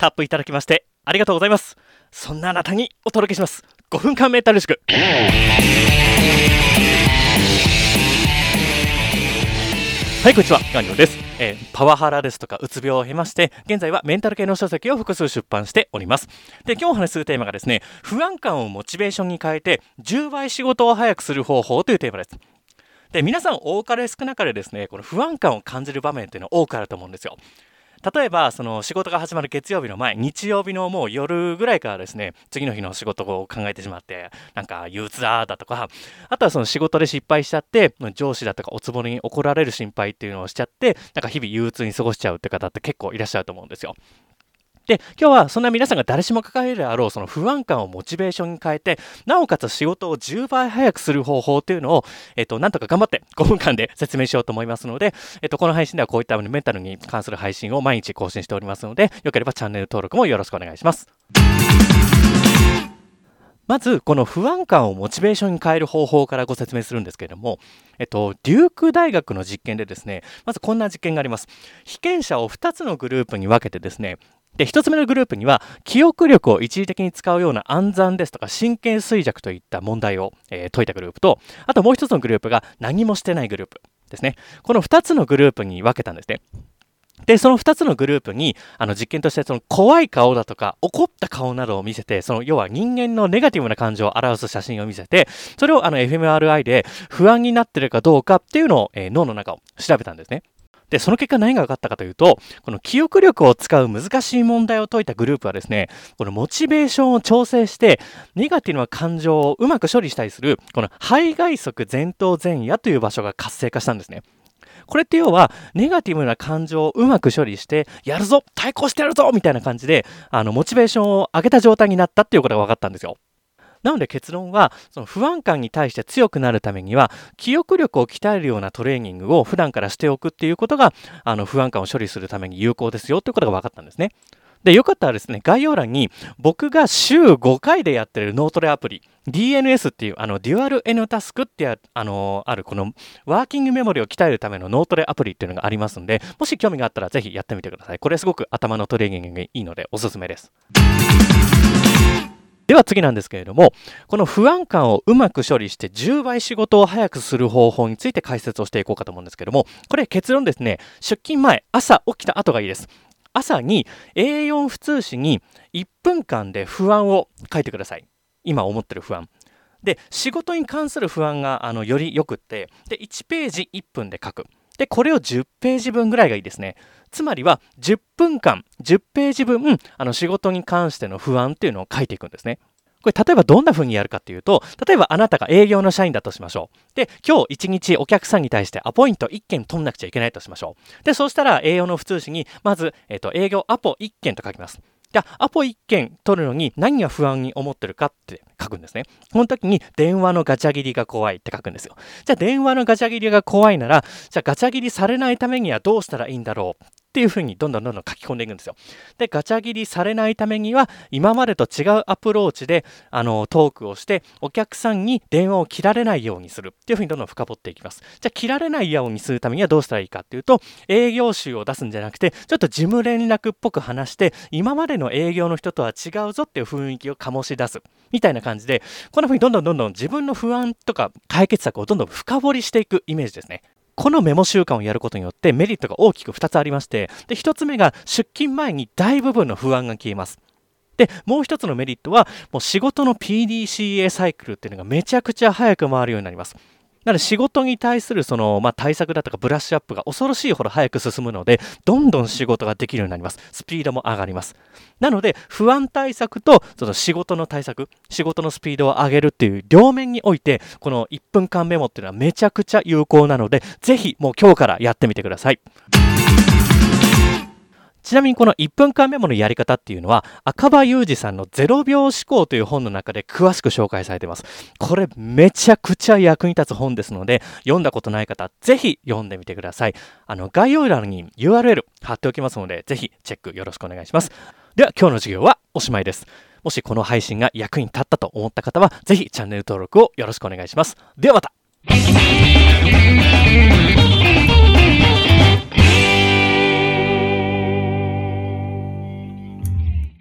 タップいただきましてありがとうございます。そんなあなたにお届けします。5分間メンタル塾。はいこんにちは。ガンニョです、えー、パワハラですとかうつ病を経まして現在はメンタル系の書籍を複数出版しております。で今日お話しするテーマがですね不安感をモチベーションに変えて10倍仕事を早くする方法というテーマです。で皆さん多かれ少なかれですねこの不安感を感じる場面っていうのは多くあると思うんですよ。例えばその仕事が始まる月曜日の前日曜日のもう夜ぐらいからですね次の日の仕事を考えてしまってなんか憂鬱だだとかあとはその仕事で失敗しちゃって上司だとかおつぼに怒られる心配っていうのをしちゃってなんか日々憂鬱に過ごしちゃうって方って結構いらっしゃると思うんですよ。で、今日はそんな皆さんが誰しも抱えるであろうその不安感をモチベーションに変えて、なおかつ仕事を10倍早くする方法っていうのを、えっと、なんとか頑張って5分間で説明しようと思いますので、えっと、この配信ではこういったメンタルに関する配信を毎日更新しておりますので、よければチャンネル登録もよろしくお願いします。まず、この不安感をモチベーションに変える方法からご説明するんですけれども、えっと、デューク大学の実験でですね、まずこんな実験があります。被験者を2つのグループに分けてですね、で、1つ目のグループには、記憶力を一時的に使うような暗算ですとか神経衰弱といった問題を、えー、解いたグループと、あともう1つのグループが何もしてないグループですね。この2つのグループに分けたんですね。で、その2つのグループに、あの実験として、その怖い顔だとか、怒った顔などを見せて、その要は人間のネガティブな感情を表す写真を見せて、それをあの fMRI で不安になってるかどうかっていうのを、えー、脳の中を調べたんですね。で、その結果何が分かったかというと、この記憶力を使う難しい問題を解いたグループはですね、このモチベーションを調整して、ネガティブな感情をうまく処理したりする、この肺外側前頭前野という場所が活性化したんですね。これって要は、ネガティブな感情をうまく処理して、やるぞ対抗してやるぞみたいな感じで、あの、モチベーションを上げた状態になったっていうことが分かったんですよ。なので結論は、その不安感に対して強くなるためには、記憶力を鍛えるようなトレーニングを普段からしておくっていうことが、あの不安感を処理するために有効ですよということが分かったんですね。で、よかったらですね、概要欄に僕が週5回でやってる脳トレアプリ、DNS っていう、あの、デュアル N タスクってああのある、このワーキングメモリを鍛えるための脳トレアプリっていうのがありますんで、もし興味があったらぜひやってみてください。これすごく頭のトレーニングにいいのでおすすめです。では次なんですけれども、この不安感をうまく処理して10倍仕事を早くする方法について解説をしていこうかと思うんですけども、これ結論ですね、出勤前、朝起きた後がいいです。朝に A4 普通紙に1分間で不安を書いてください。今思ってる不安。で、仕事に関する不安があのよりよくって、で、1ページ1分で書く。で、これを10ページ分ぐらいがいいですね。つまりは10分間、10ページ分、あの仕事に関しての不安っていうのを書いていくんですね。これ例えばどんな風にやるかっていうと、例えばあなたが営業の社員だとしましょう。で、今日1日お客さんに対してアポイント1件取んなくちゃいけないとしましょう。で、そうしたら営業の普通紙に、まず、え、ー、と、営業アポ1件と書きます。じゃ、アポ1件取るのに何が不安に思ってるかって書くんですね。この時に電話のガチャ切りが怖いって書くんですよ。じゃあ電話のガチャ切りが怖いなら、じゃあガチャ切りされないためにはどうしたらいいんだろうっていうふうにどんどんどんどん書き込んでいくんですよ。で、ガチャ切りされないためには、今までと違うアプローチで、あの、トークをして、お客さんに電話を切られないようにするっていうふうにどんどん深掘っていきます。じゃあ、切られないようにするためにはどうしたらいいかっていうと、営業集を出すんじゃなくて、ちょっと事務連絡っぽく話して、今までの営業の人とは違うぞっていう雰囲気を醸し出す。みたいな感じで、こんな風にどんどんどんどん自分の不安とか解決策をどんどん深掘りしていくイメージですね。このメモ習慣をやることによってメリットが大きく2つありまして、で、1つ目が出勤前に大部分の不安が消えます。で、もう一つのメリットは、もう仕事の PDCA サイクルっていうのがめちゃくちゃ早く回るようになります。なので仕事に対するその、まあ、対策だとかブラッシュアップが恐ろしいほど早く進むので、どんどん仕事ができるようになります。スピードも上がります。なので、不安対策とその仕事の対策、仕事のスピードを上げるっていう両面において、この1分間メモっていうのはめちゃくちゃ有効なので、ぜひもう今日からやってみてください。ちなみにこの1分間メモのやり方っていうのは赤羽裕二さんの0秒思考という本の中で詳しく紹介されています。これめちゃくちゃ役に立つ本ですので読んだことない方ぜひ読んでみてください。あの概要欄に URL 貼っておきますのでぜひチェックよろしくお願いします。では今日の授業はおしまいです。もしこの配信が役に立ったと思った方はぜひチャンネル登録をよろしくお願いします。ではまた